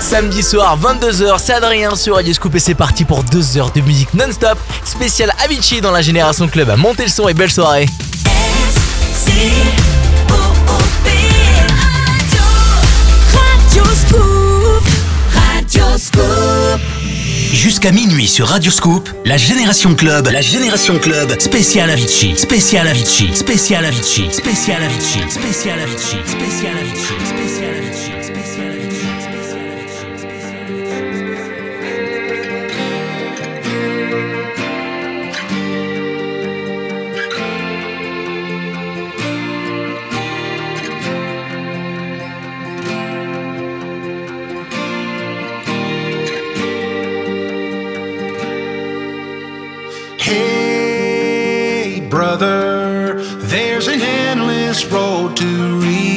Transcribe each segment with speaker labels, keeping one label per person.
Speaker 1: Samedi soir, 22h, c'est Adrien sur Radio Scoop et c'est parti pour 2 heures de musique non-stop. Spécial Avicii dans la Génération Club. Montez le son et belle soirée.
Speaker 2: Jusqu'à minuit sur Radio Scoop, la Génération Club, la Génération Club, spécial Avicii, spécial Avicii, spécial Avicii, spécial Avicii, spécial Avicii, spécial Avicii, spécial Avicii.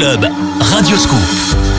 Speaker 3: Club, Radio Scoop.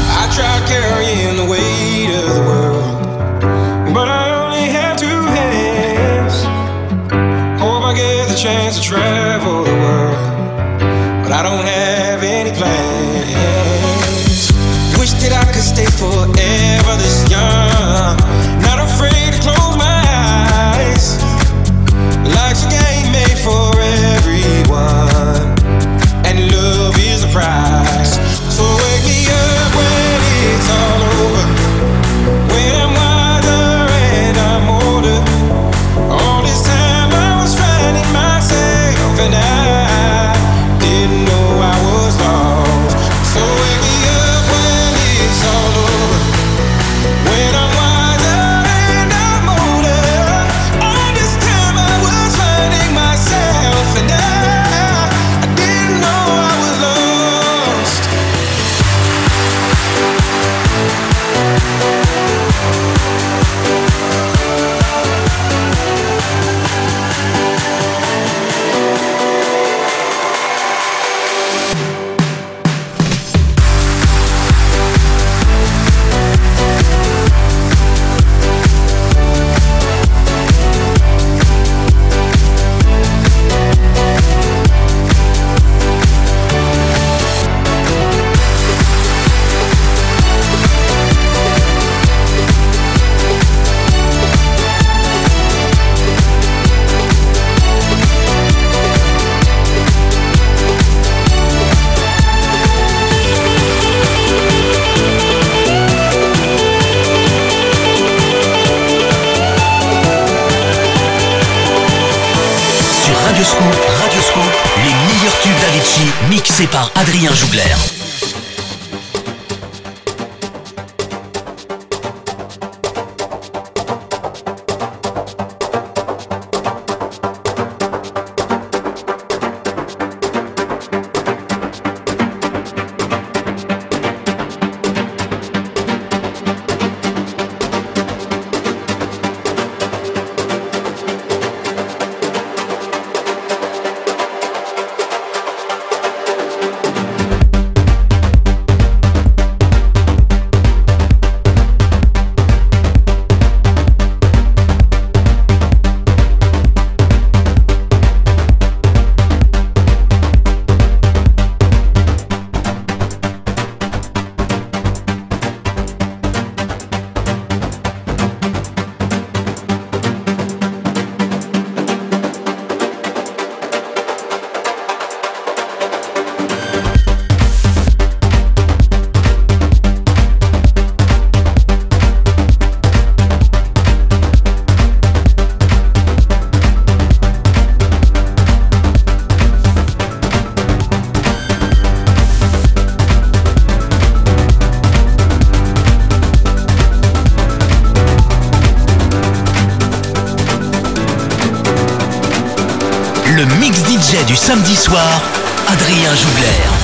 Speaker 2: Le mix DJ du samedi soir, Adrien Jougler.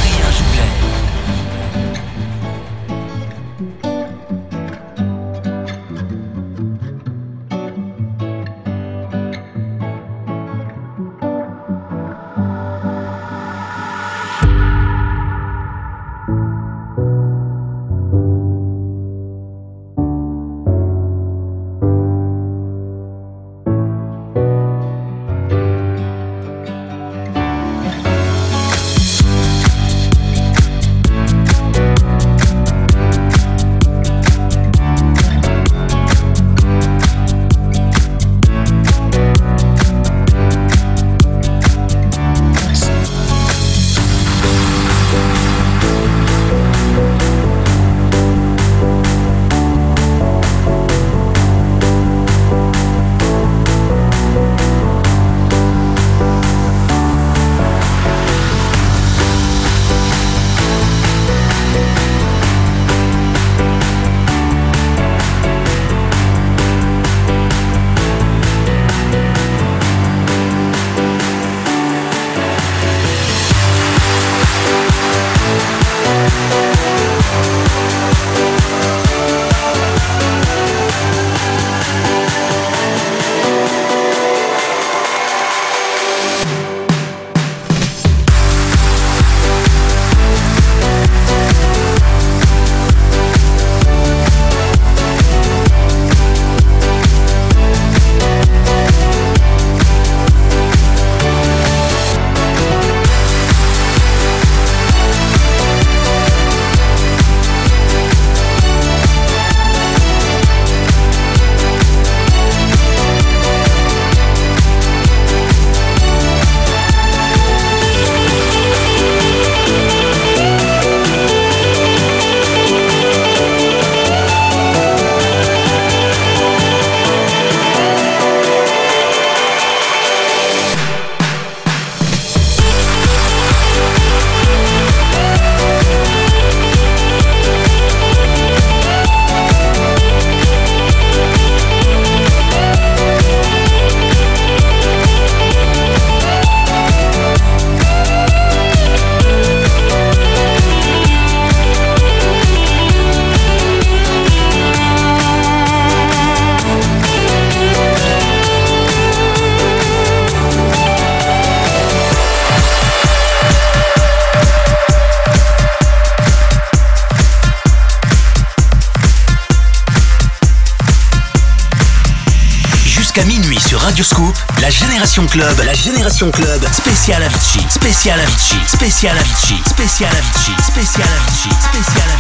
Speaker 2: Club, la Génération Club, spécial Avicii, spécial Avicii, spécial Avicii, spécial Avicii, spécial Avicii, spécial Avicii,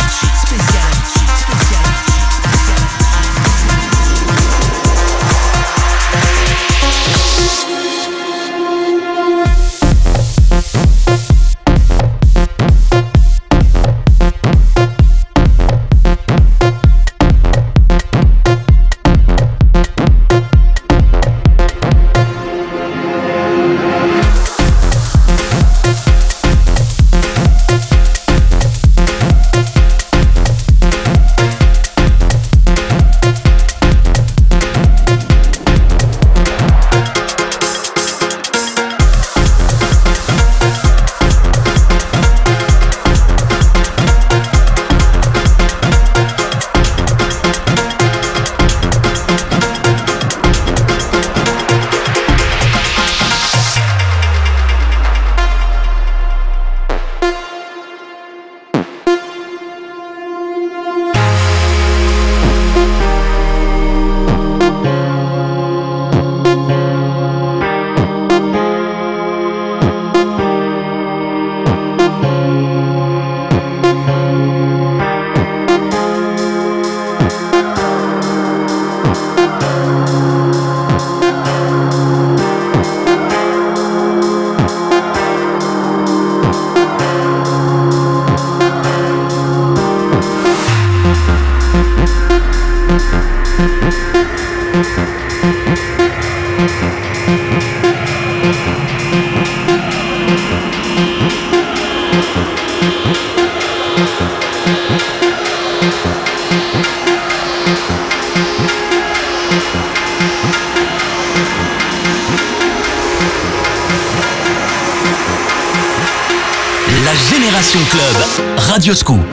Speaker 4: Rayos Q.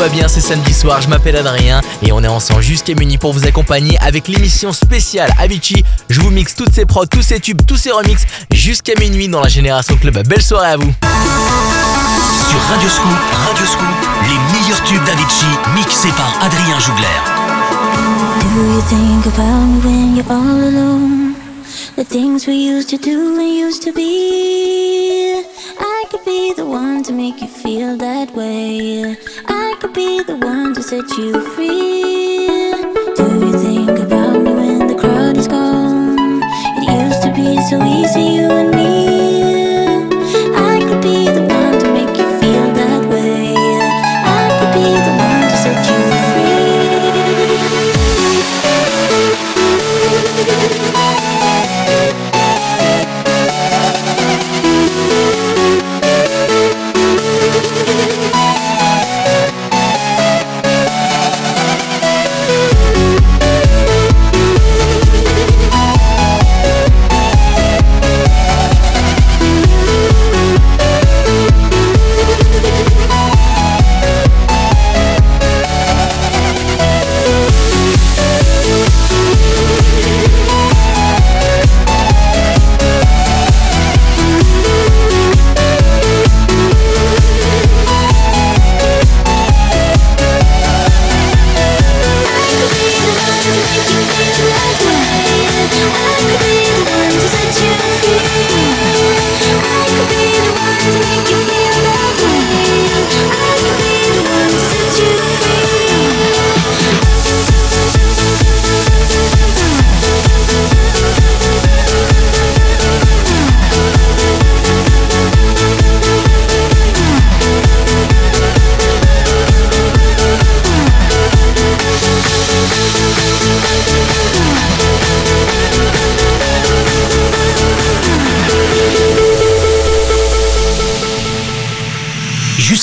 Speaker 4: va bien, c'est samedi soir, je m'appelle Adrien et on est ensemble jusqu'à minuit pour vous accompagner avec l'émission spéciale Avicii. Je vous mixe toutes ces prods, tous ces tubes, tous ces remixes jusqu'à minuit dans la Génération Club. Belle soirée à vous.
Speaker 2: Sur Radio Scoop, Radio Scoop, les meilleurs tubes d'Avicii mixés par Adrien Jougler.
Speaker 5: Do you think about me when you're all alone? The things we used to do and used to be. I could be the one to make you feel that way. Be the one to set you free. Do you think about me when the crowd is gone? It used to be so easy, you and me.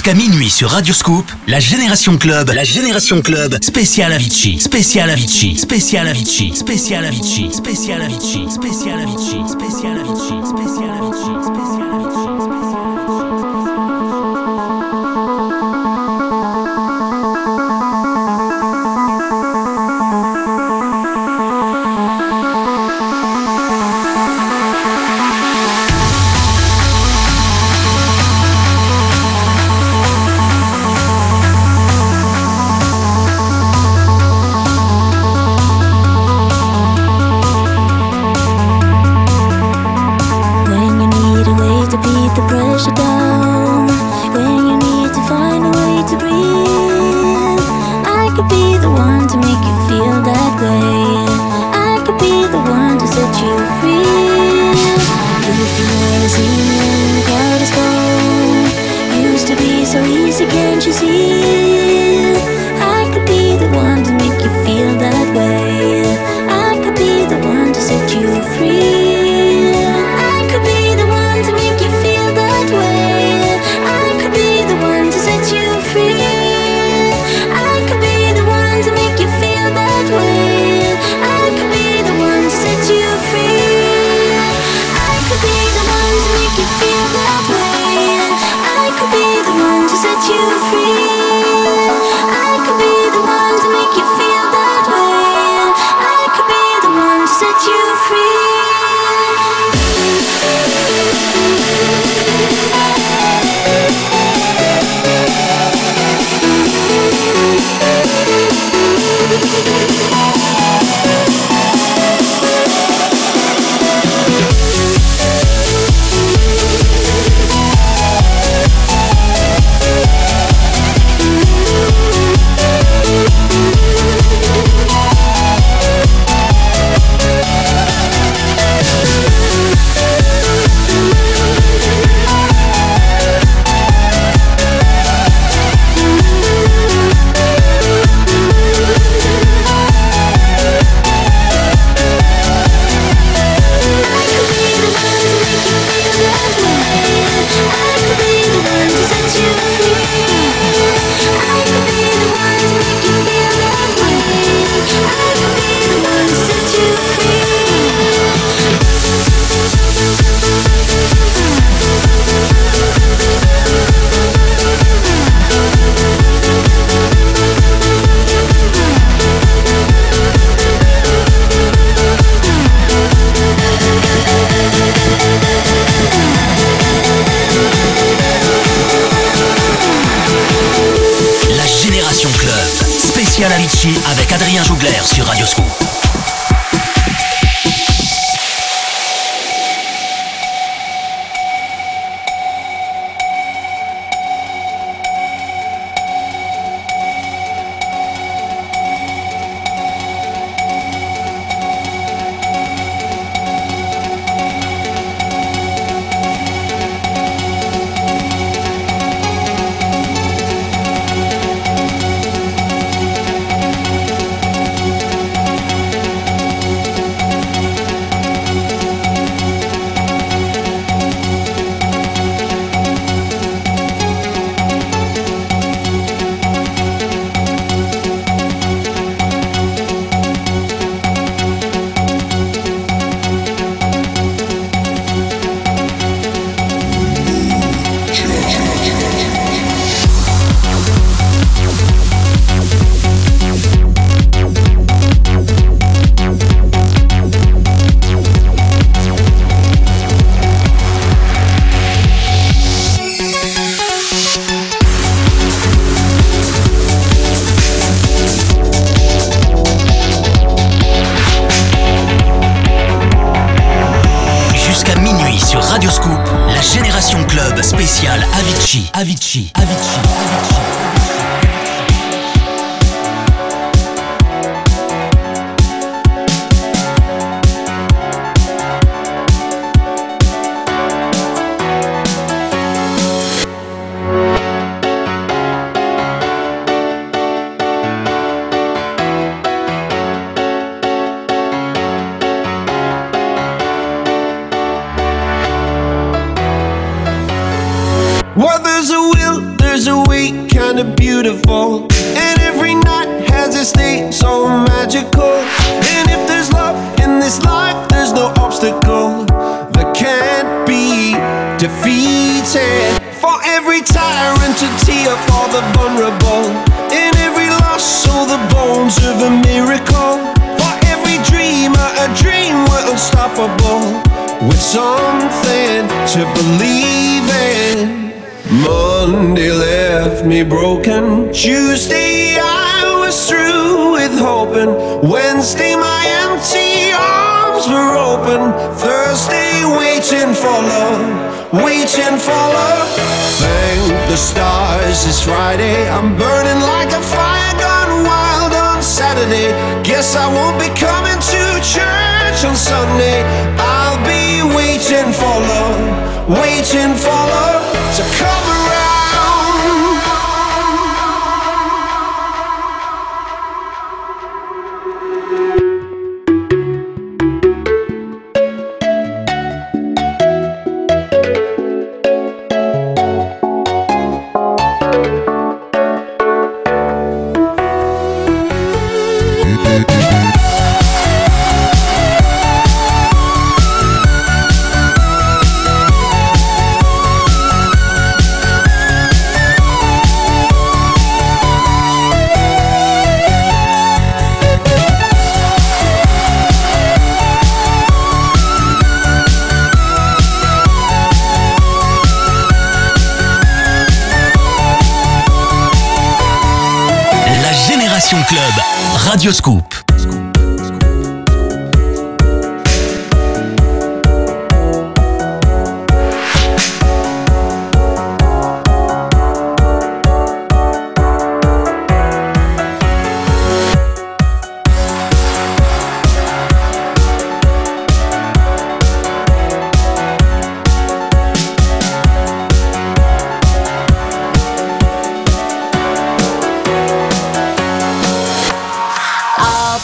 Speaker 5: Jusqu'à minuit sur Radio Scoop, la Génération Club, la Génération Club, spécial Avicii, spécial Avicii, spécial Avicii, spécial Avicii, spécial Avicii, spécial Avicii, spécial Avicii, spécial Avicii, spécial Avicii.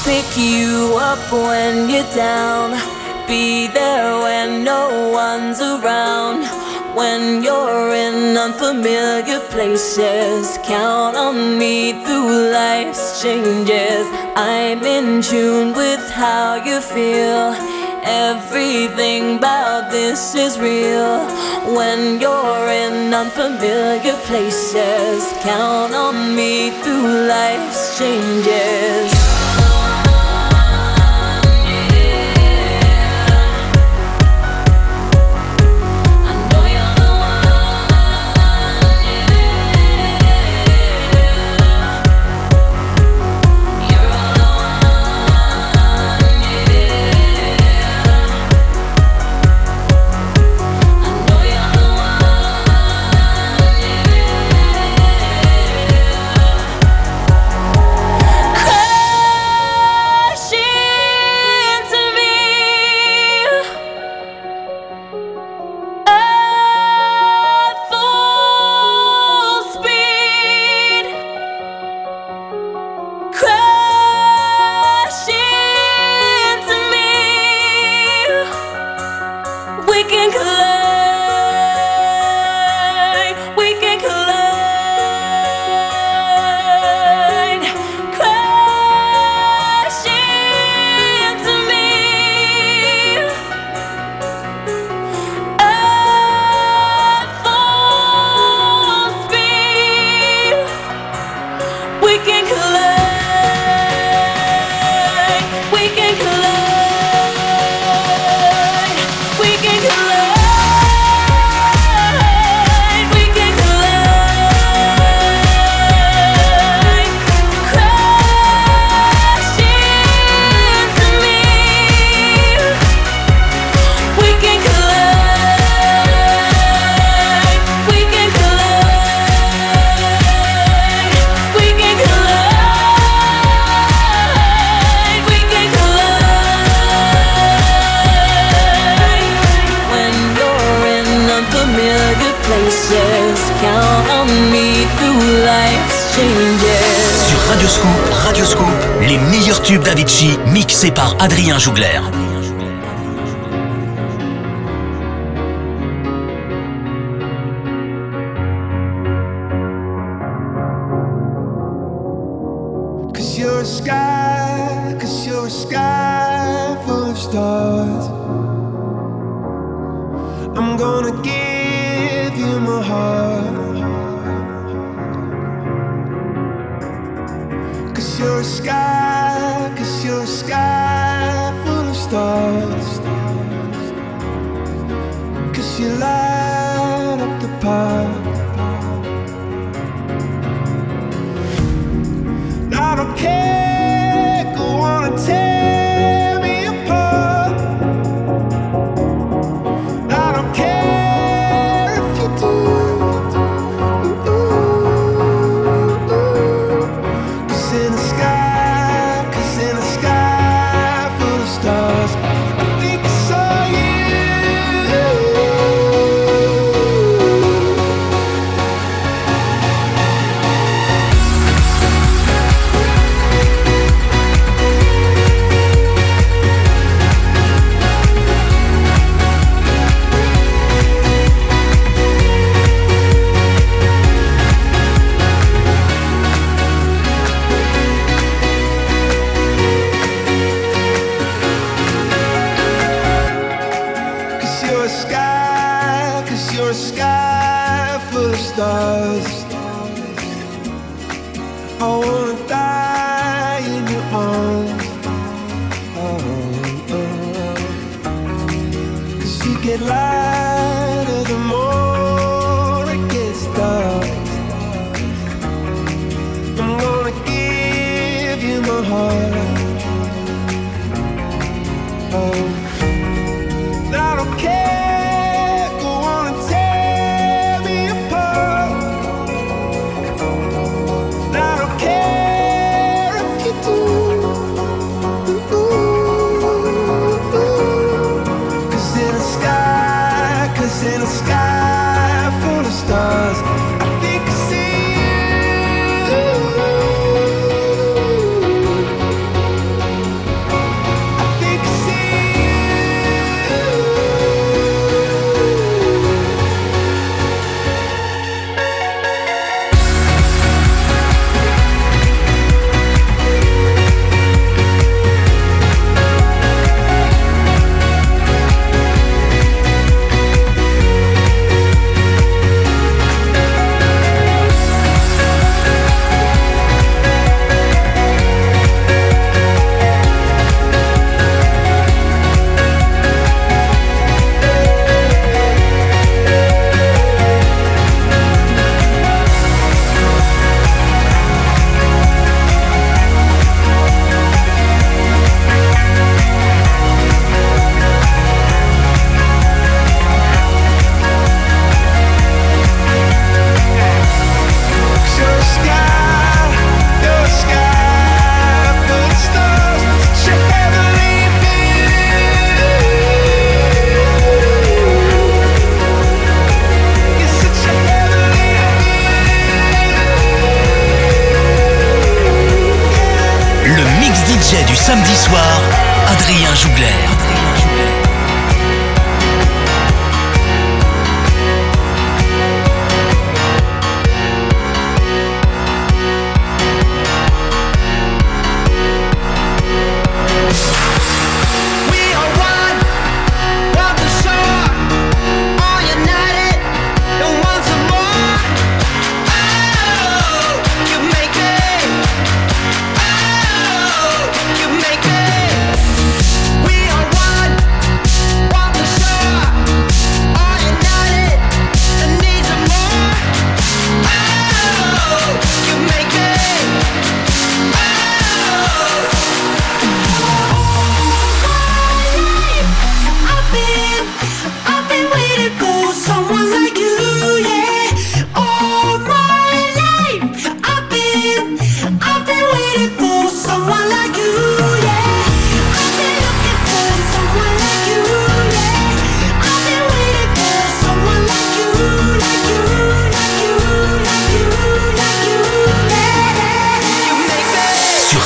Speaker 6: Pick you up when you're down. Be there when no one's around. When you're in unfamiliar places, count on me through life's changes. I'm in tune with how you feel. Everything about this is real. When you're in unfamiliar places, count on me through life's changes.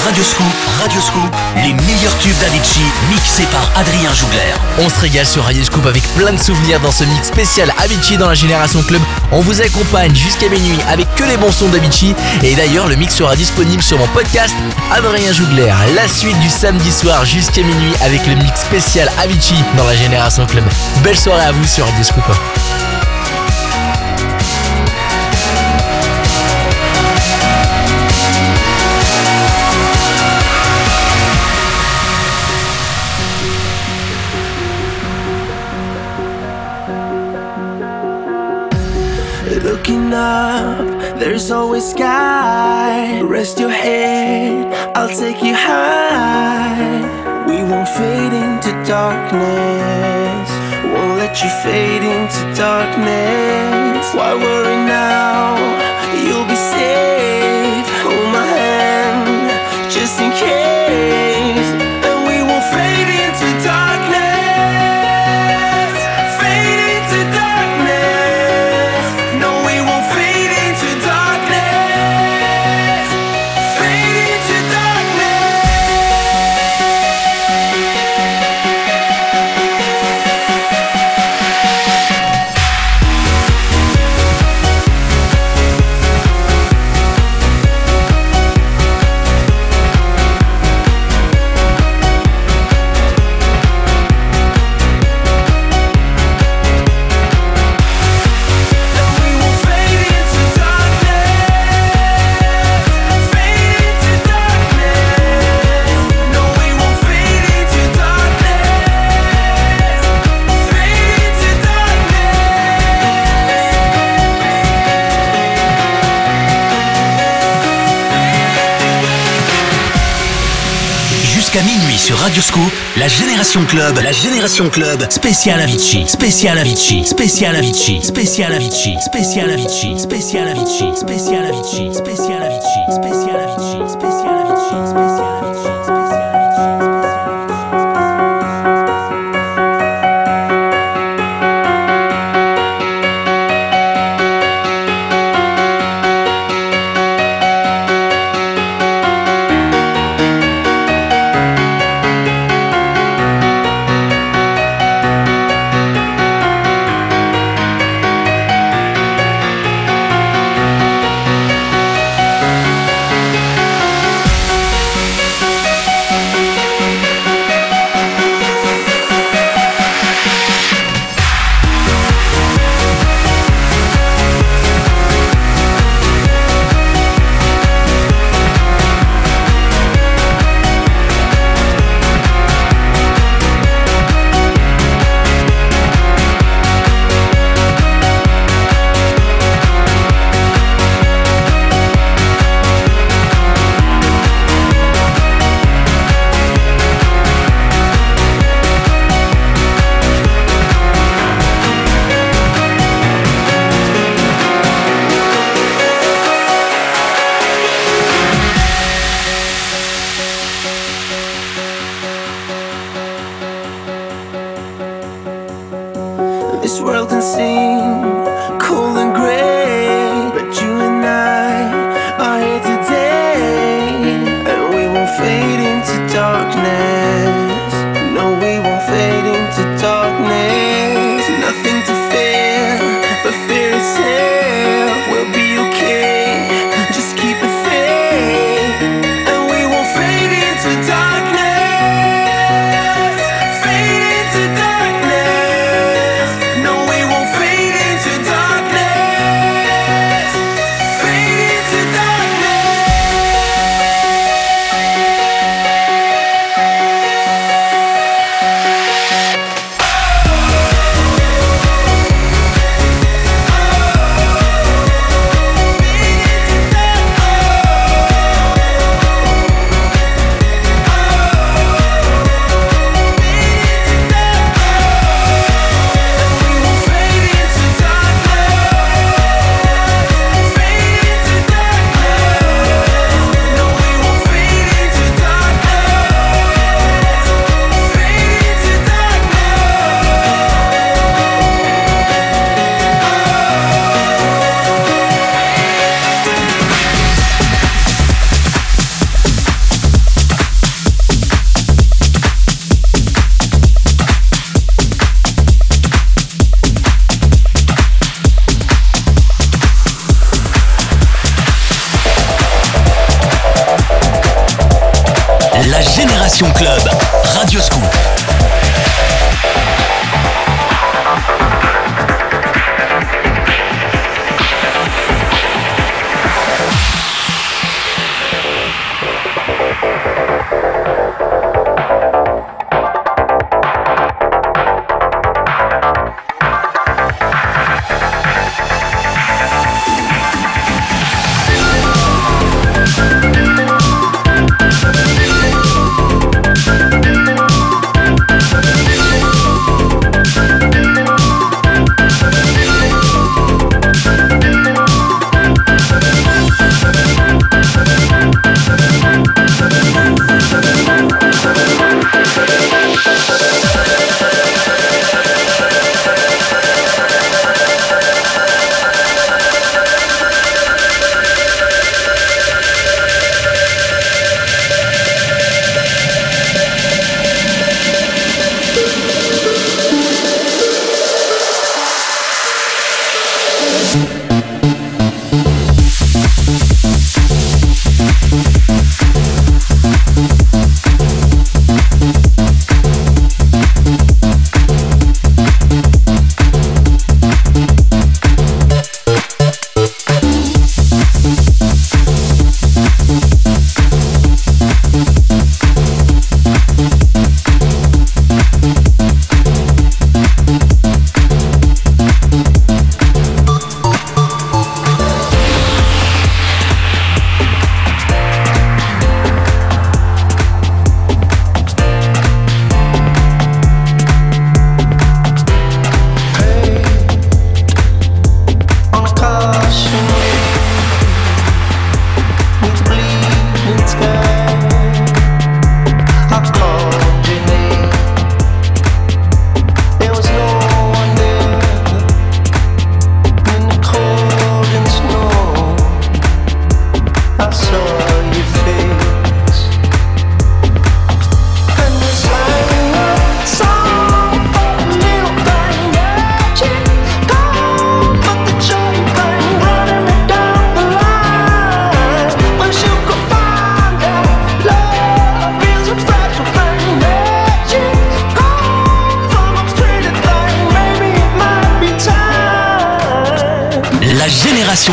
Speaker 2: Radioscoop, Radioscoop, les meilleurs tubes d'Avicii mixés par Adrien Jougler.
Speaker 1: On se régale sur Radioscoop avec plein de souvenirs dans ce mix spécial Avicii dans la Génération Club. On vous accompagne jusqu'à minuit avec que les bons sons d'Avicii. Et d'ailleurs, le mix sera disponible sur mon podcast Adrien Jougler. La suite du samedi soir jusqu'à minuit avec le mix spécial Avicii dans la Génération Club. Belle soirée à vous sur Radioscoop.
Speaker 7: There's always sky. Rest your head, I'll take you high. We won't fade into darkness. Won't let you fade into darkness. Why worry now? You'll be
Speaker 2: Radioscoop, la Génération Club, la Génération Club, spécial Avicii, spécial Avicii, spécial Avicii, spécial Avicii, spécial Avicii, spécial Avicii, spécial Avicii, spécial Avicii, spécial Avicii, spécial Avicii, spécial Avicii,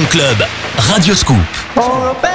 Speaker 8: Club, Radio Scoop.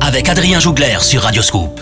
Speaker 2: Avec Adrien Jougler sur
Speaker 9: Radioscoop.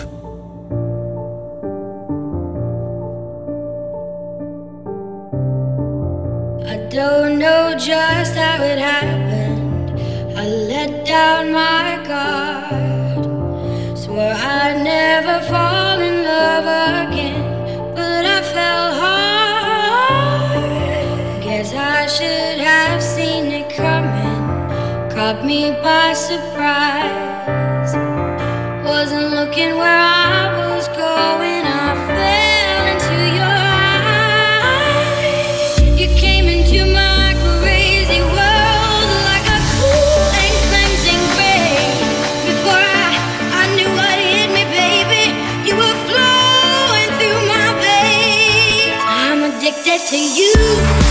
Speaker 9: to you.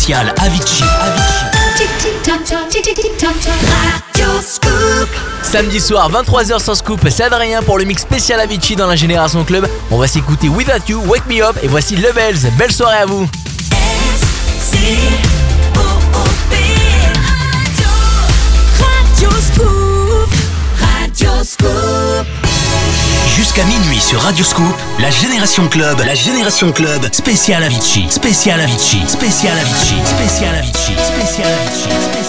Speaker 2: spécial Avicii.
Speaker 1: Samedi soir, 23h sans scoop, c'est Adrien pour le mix spécial Avicii dans la Génération Club. On va s'écouter Without You, Wake Me Up et voici Levels. Belle soirée à vous.
Speaker 2: Jusqu'à minuit sur Radio Scoop, la Génération Club, la Génération Club, spécial Avicii, spécial Avicii, spécial Avicii, spécial Avicii, spécial Avicii,
Speaker 4: spécial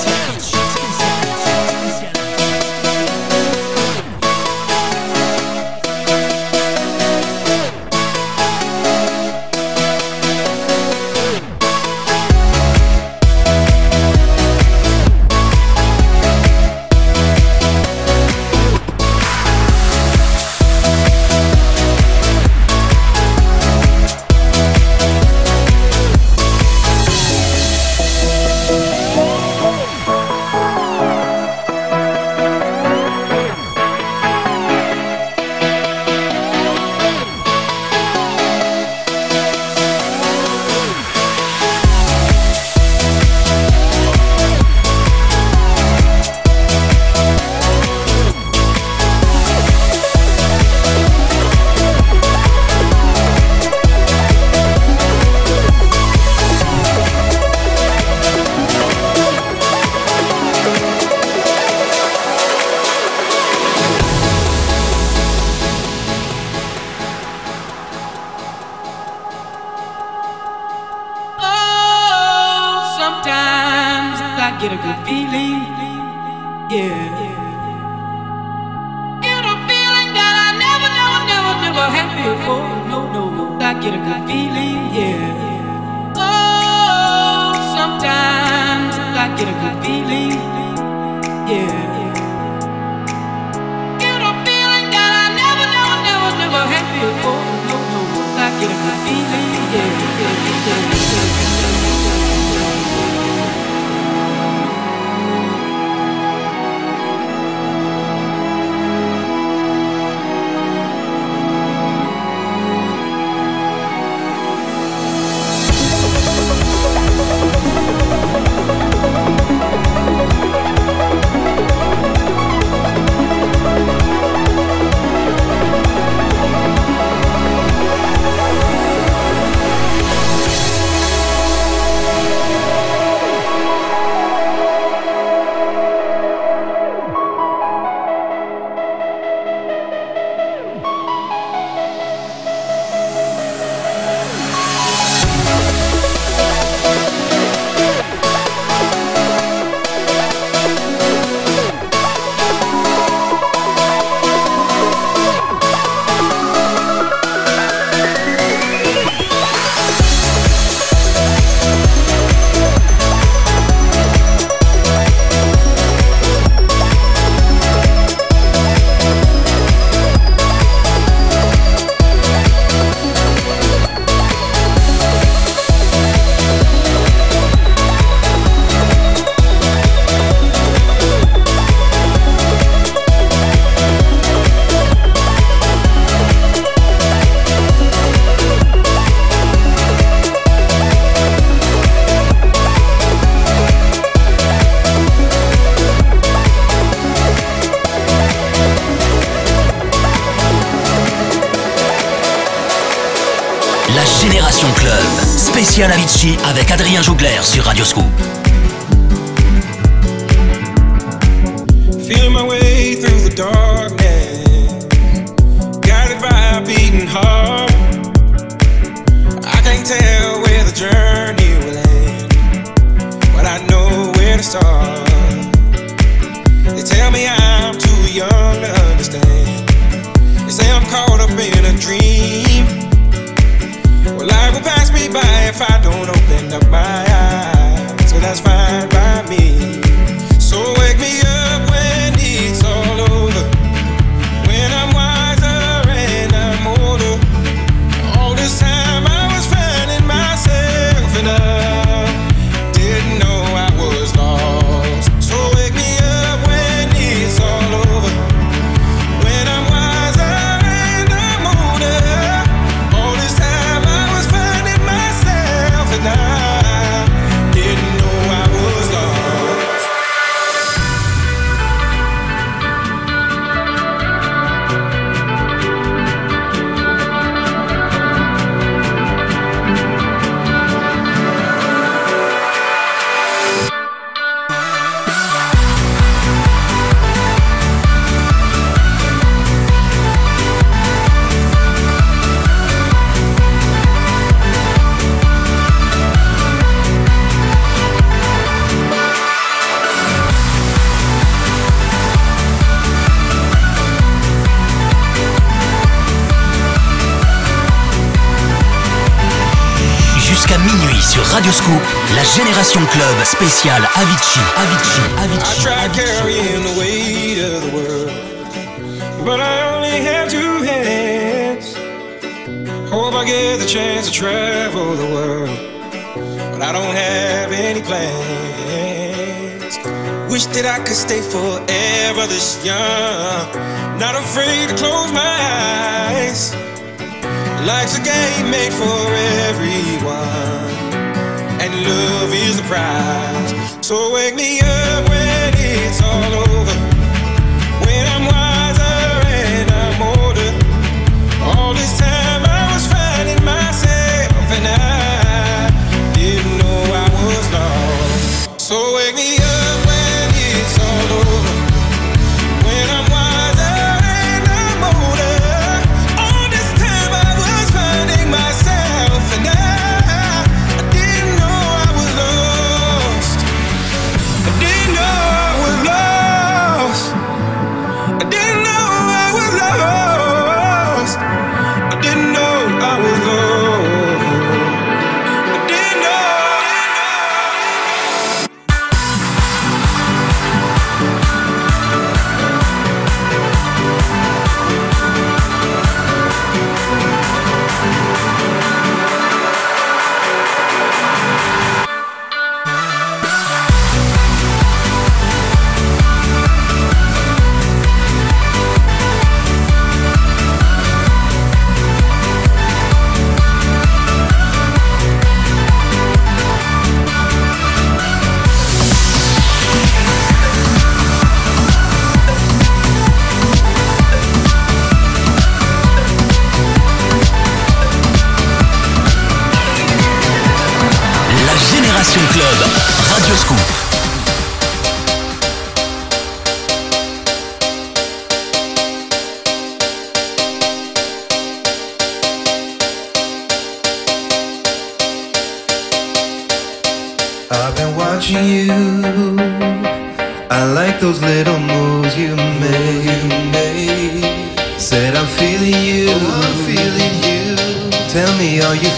Speaker 2: spécial Avicii, Avicii, Avicii.
Speaker 3: carrying the weight of the world, but I only have two hands. Hope I get the chance to travel the world, but I don't have any plans. Wish that I could stay forever this young.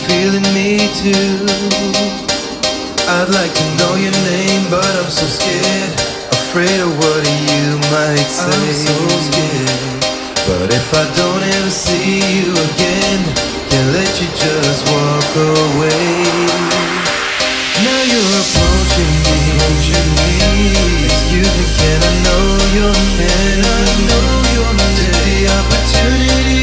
Speaker 10: Feeling me too? I'd like to know your name, but I'm so scared. Afraid of what you might say. I'm so scared. But if I don't ever see you again, can't let you just walk away. Now you're approaching me. Excuse me, can I know your name? Can I know your name? Take the opportunity.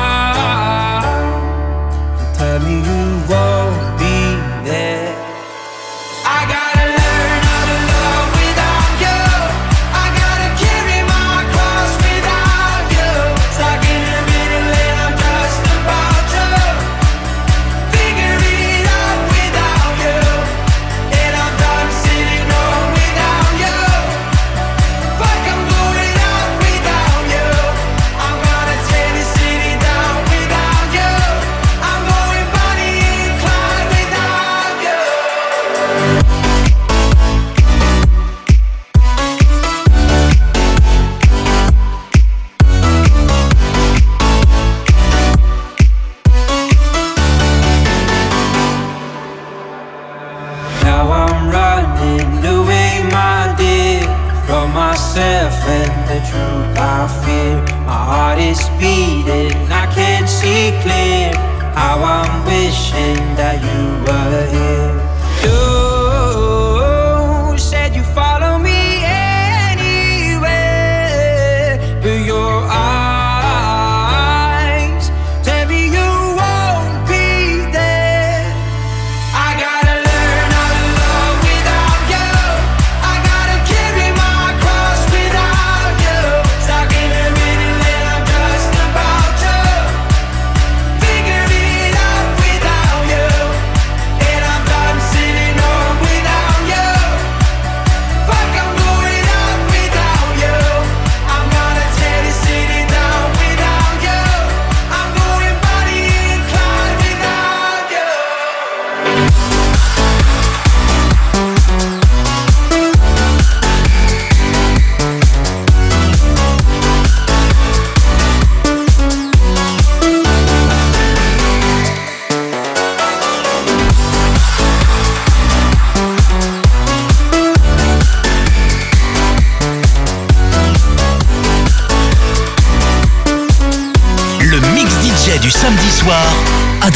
Speaker 11: is beating, I can't see clear. How I'm wishing that you were here.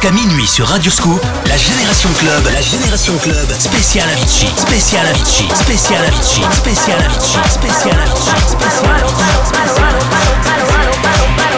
Speaker 12: jusqu'à minuit sur Radioscope, la Génération Club, la Génération Club, spécial spécial Avicii, spécial Avicii, spécial Avicii, spécial Avicii, spécial Avicii, spécial Avicii, spécial Avicii.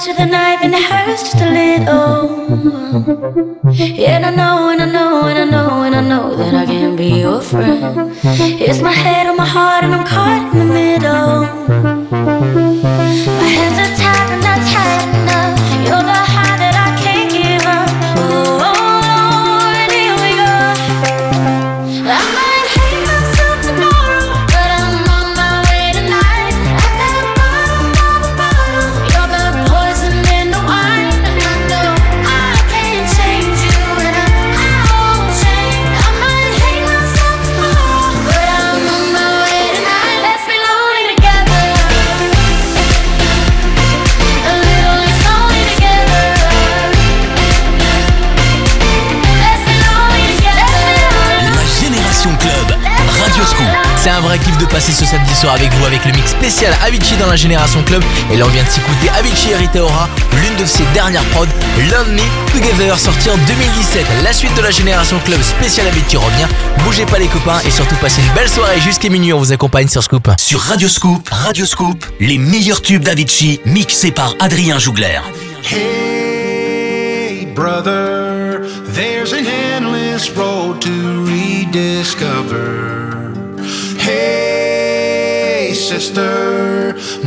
Speaker 13: To
Speaker 11: the
Speaker 5: knife and it hurts just a little.
Speaker 2: la Génération Club
Speaker 1: et là on vient de s'écouter Avicii et Rita Ora, l'une de ses dernières prods, Love Me Together, sortie en 2017. La suite de la Génération Club spéciale Avicii revient. Bougez pas les copains et surtout passez une belle soirée jusqu'à minuit. On vous accompagne sur Scoop.
Speaker 2: Sur Radio Scoop, Radio Scoop, les meilleurs tubes d'Avicii mixés par Adrien Jougler.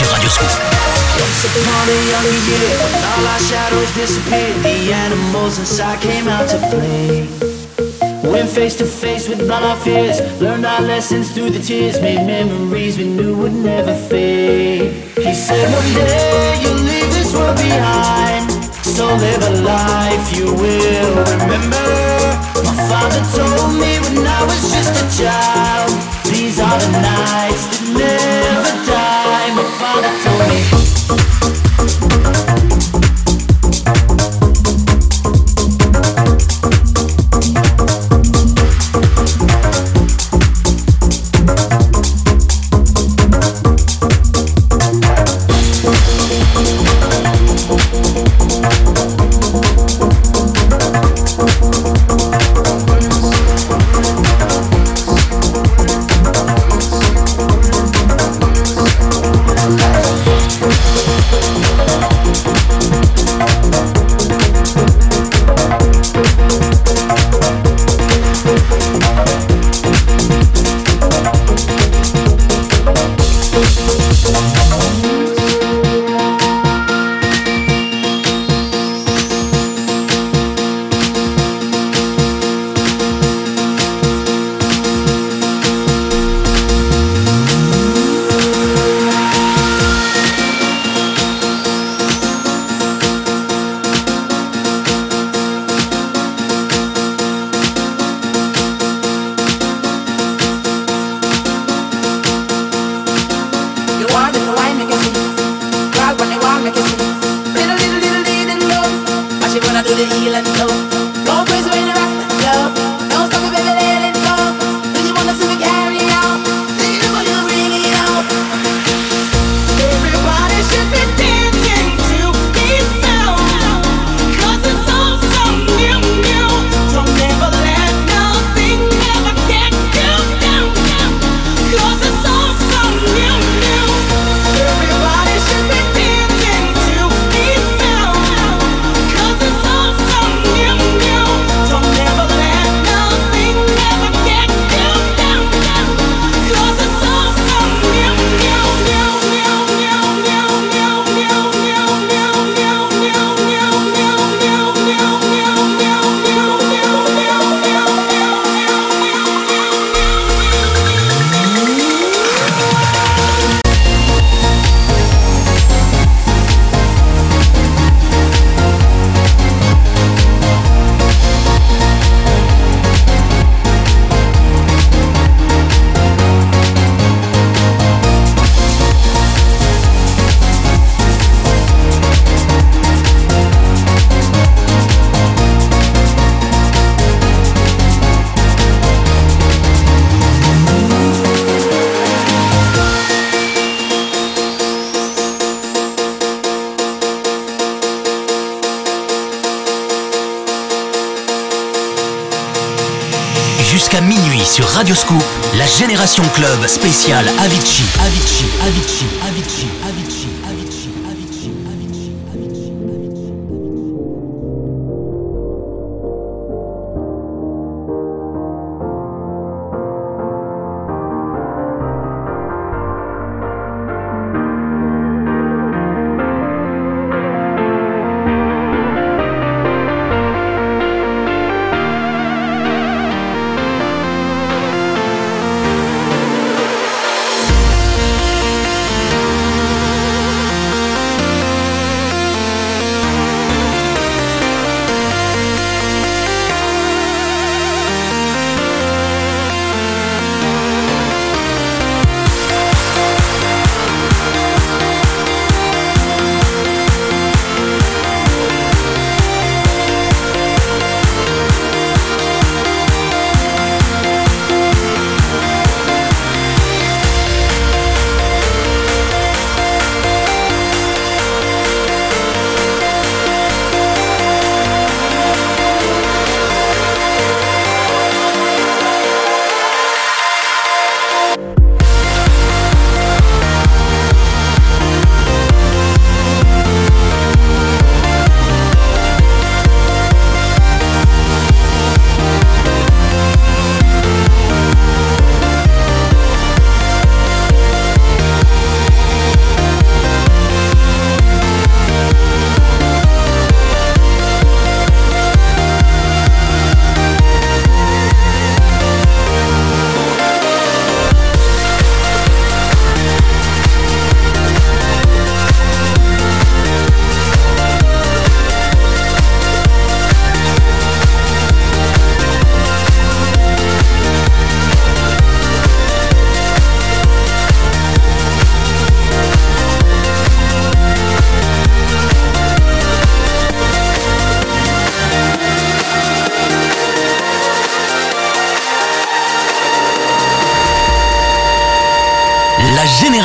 Speaker 2: Sur Radio Scoop.
Speaker 14: Once upon a younger year, when all our shadows disappeared, the animals inside came out to play. Went face to face with all our fears, learned our lessons through the tears, made memories we knew would never fade. He said, One day you'll leave this world behind, so live a life you will remember. My father told me when I was just a child, these are the nights that me.
Speaker 2: La Génération Club spéciale Avicii. Avicii, Avicii, Avicii, Avicii, Avicii,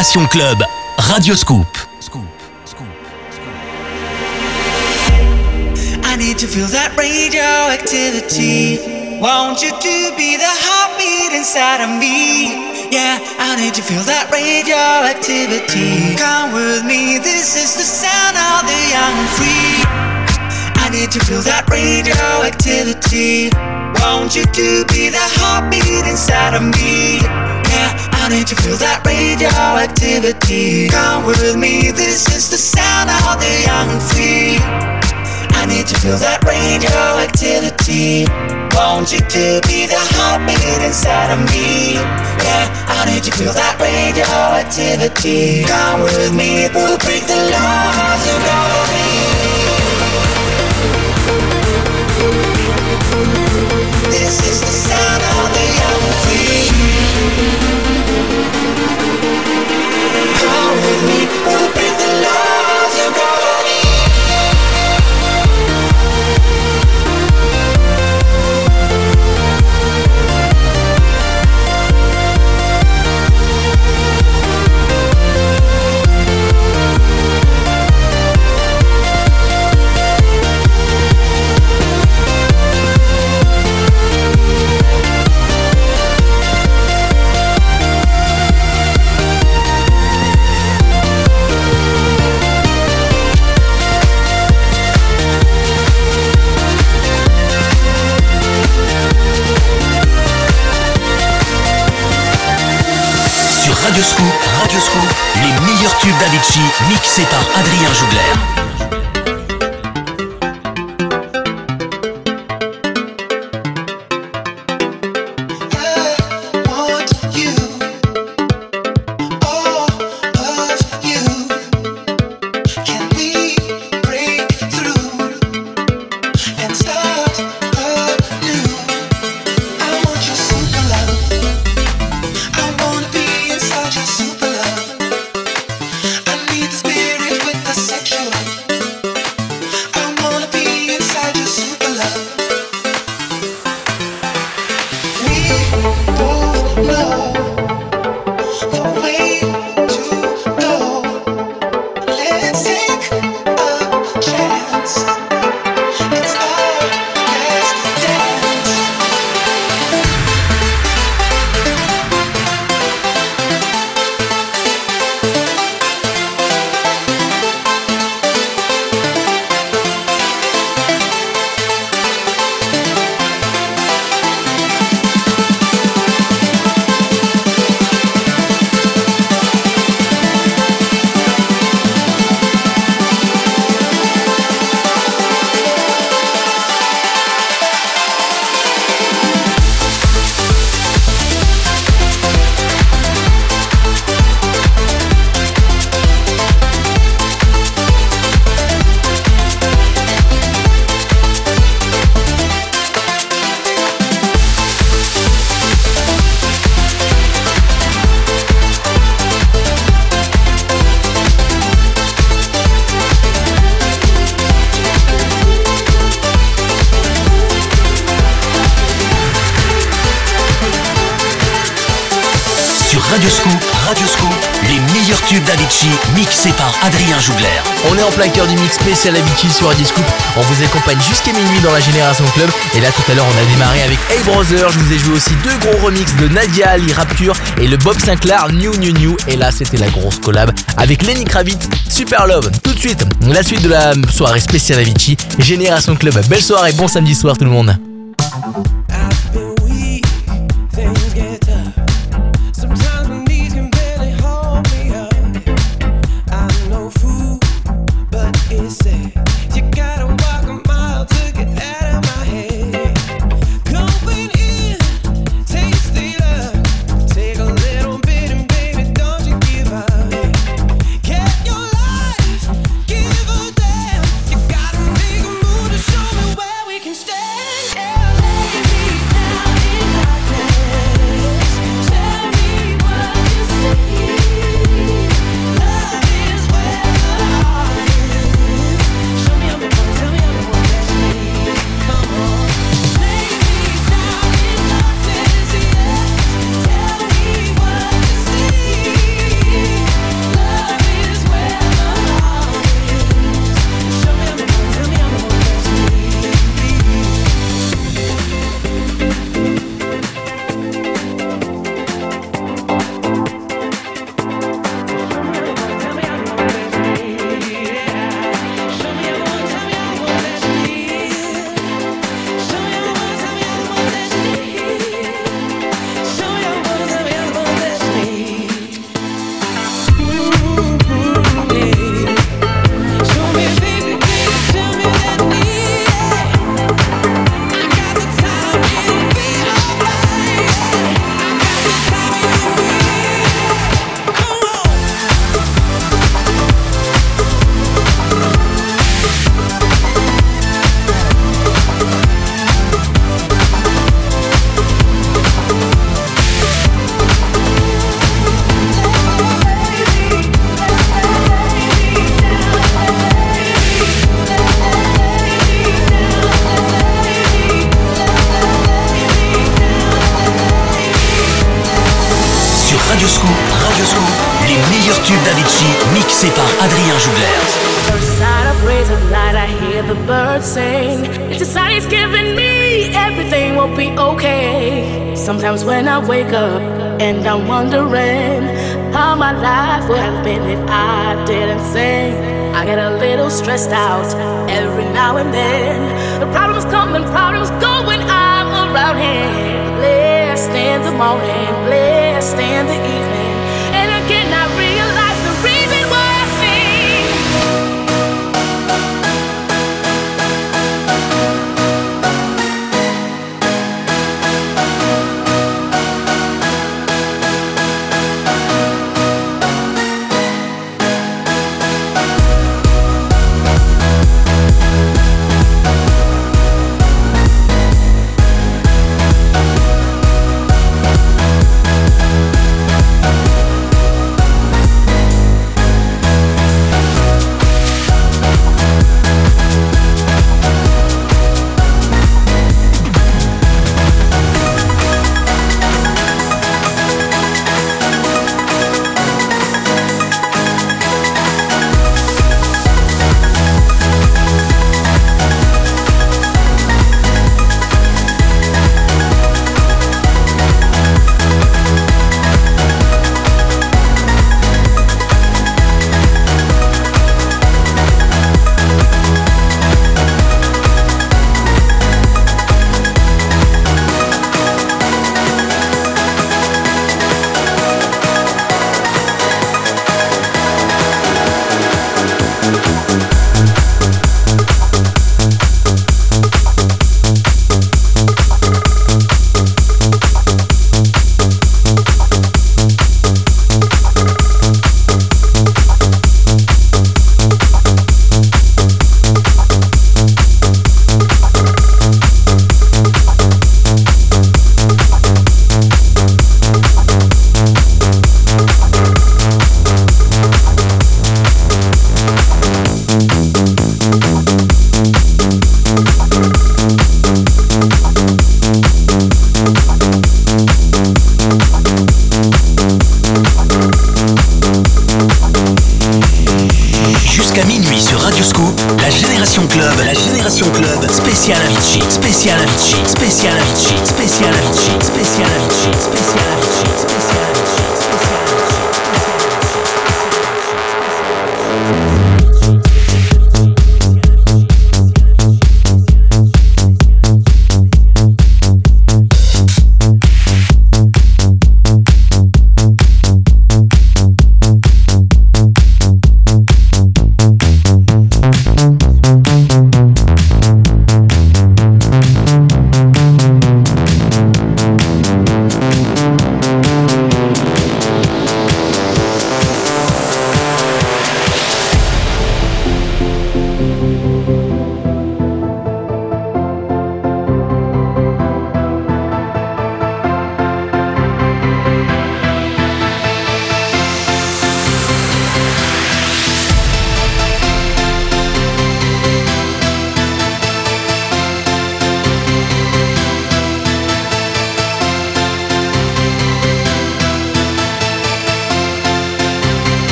Speaker 2: Génération Club, Radio Scoop.
Speaker 15: I need to feel that radioactivity. Want you to be the heartbeat inside of me. Yeah, I need to feel that radioactivity. Come with me, this is the sound of the young and free. I need to feel that radioactivity. Want you to be the heartbeat inside of me. Need to feel that radioactivity. Come with me, this is the sound of the young free. I need to feel that radioactivity. Want you to be the heartbeat inside of me. Yeah, I need to feel that radioactivity. Come with me, we'll break the laws of gravity.
Speaker 2: Mixés par Adrien Jougler.
Speaker 16: Spécial c'est la Vichy sur On vous accompagne jusqu'à minuit dans la Génération Club. Et là, tout à l'heure, on a démarré avec Hey Brother. Je vous ai joué aussi deux gros remixes de Nadia Ali Rapture et le Bob Sinclair New New New. Et là, c'était la grosse collab avec Lenny Kravitz, Super Love. Tout de suite, la suite de la soirée spéciale Avicii, Génération Club. Belle soirée, bon samedi soir tout le monde.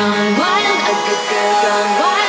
Speaker 17: Gone wild, a good girl gone wild.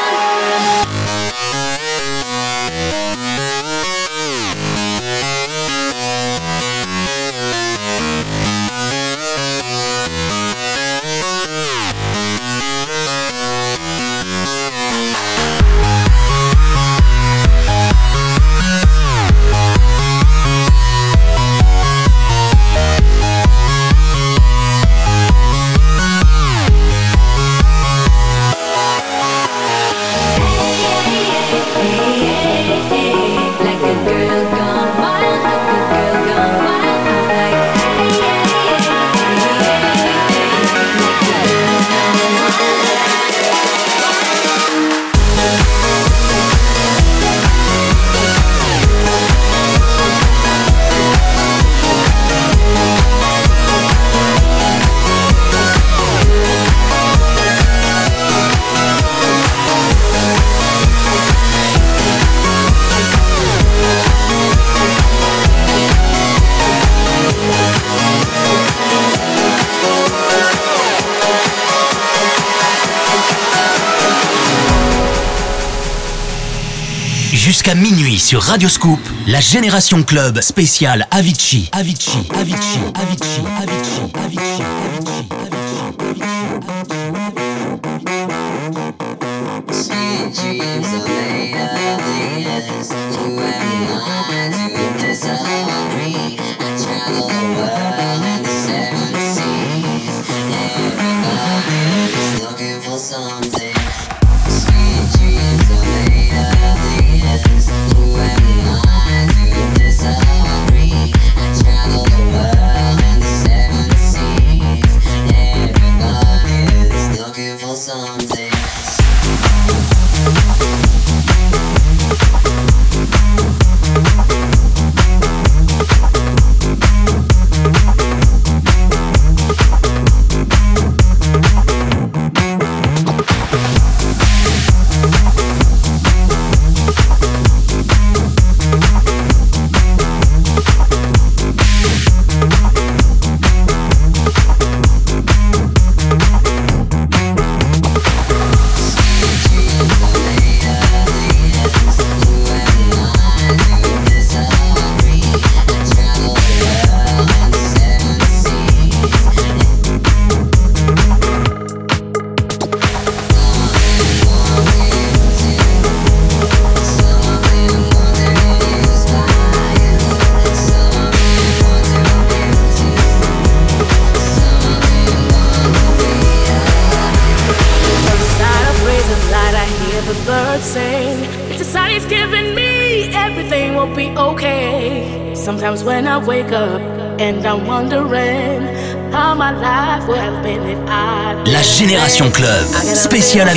Speaker 18: jusqu'à minuit sur Radio Scoop, la Génération Club spéciale Avicii. Avicii, Avicii, Avicii, Avicii, Avicii.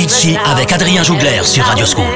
Speaker 18: Pitié avec Adrien Jougler sur Radio School.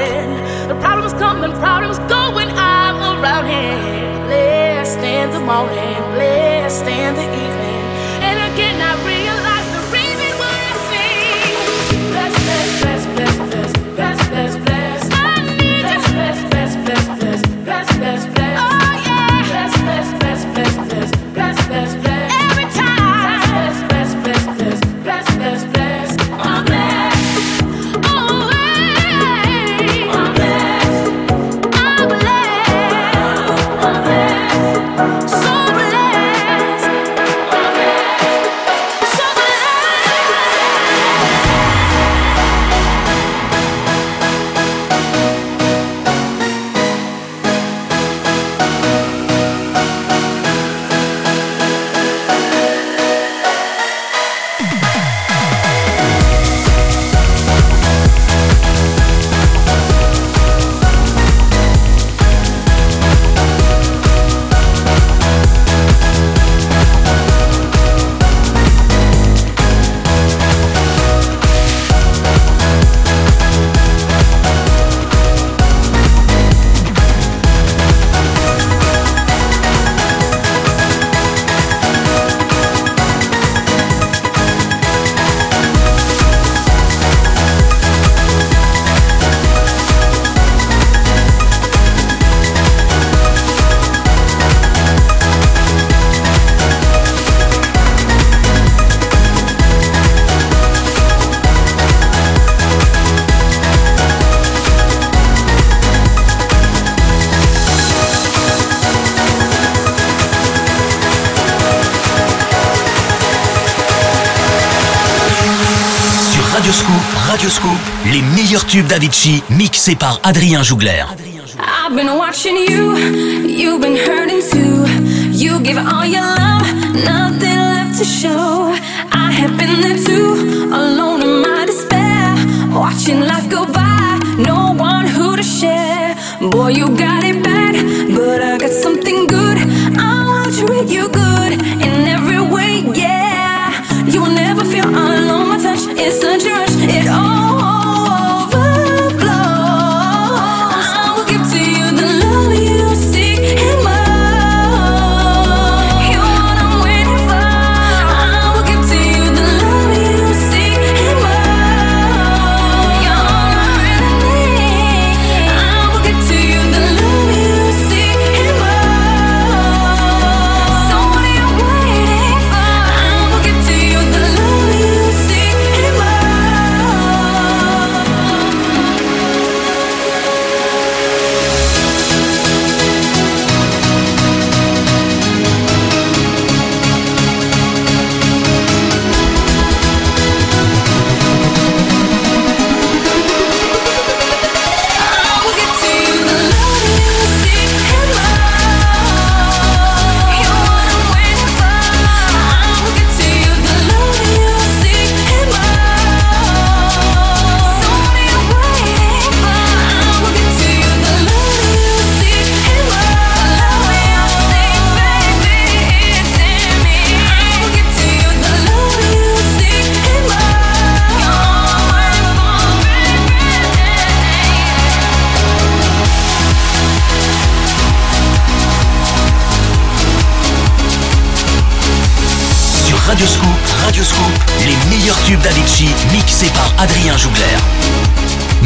Speaker 18: Mixé par Adrien Jougler.
Speaker 19: I've been watching you, you've been hurting too. You give all your love, nothing left to show. I have been there too, alone in my despair. Watching life go by, no one who to share. Boy, you got it.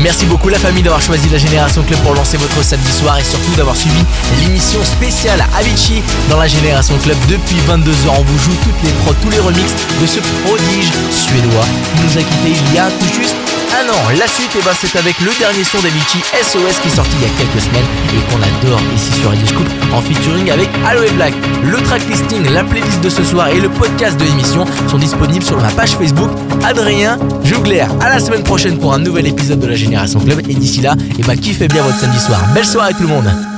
Speaker 3: Merci beaucoup la famille d'avoir choisi la Génération Club pour lancer votre samedi soir et surtout d'avoir suivi l'émission spéciale Avicii dans la Génération Club depuis 22h. On vous joue toutes les prods, tous les remixes de ce prodige suédois qui nous a quittés il y a tout juste un an. La suite, eh ben, c'est avec le dernier son d'Avicii, SOS, qui est sorti il y a quelques semaines et qu'on adore ici sur Radio Scoop en featuring avec Aloe Black. Le track listing, la playlist de ce soir et le podcast de l'émission sont disponibles sur ma page Facebook Adrien Jougler. À la semaine prochaine pour un nouvel épisode de la Génération Club et d'ici là, eh ben, kiffez bien votre samedi soir. Belle soirée tout le monde.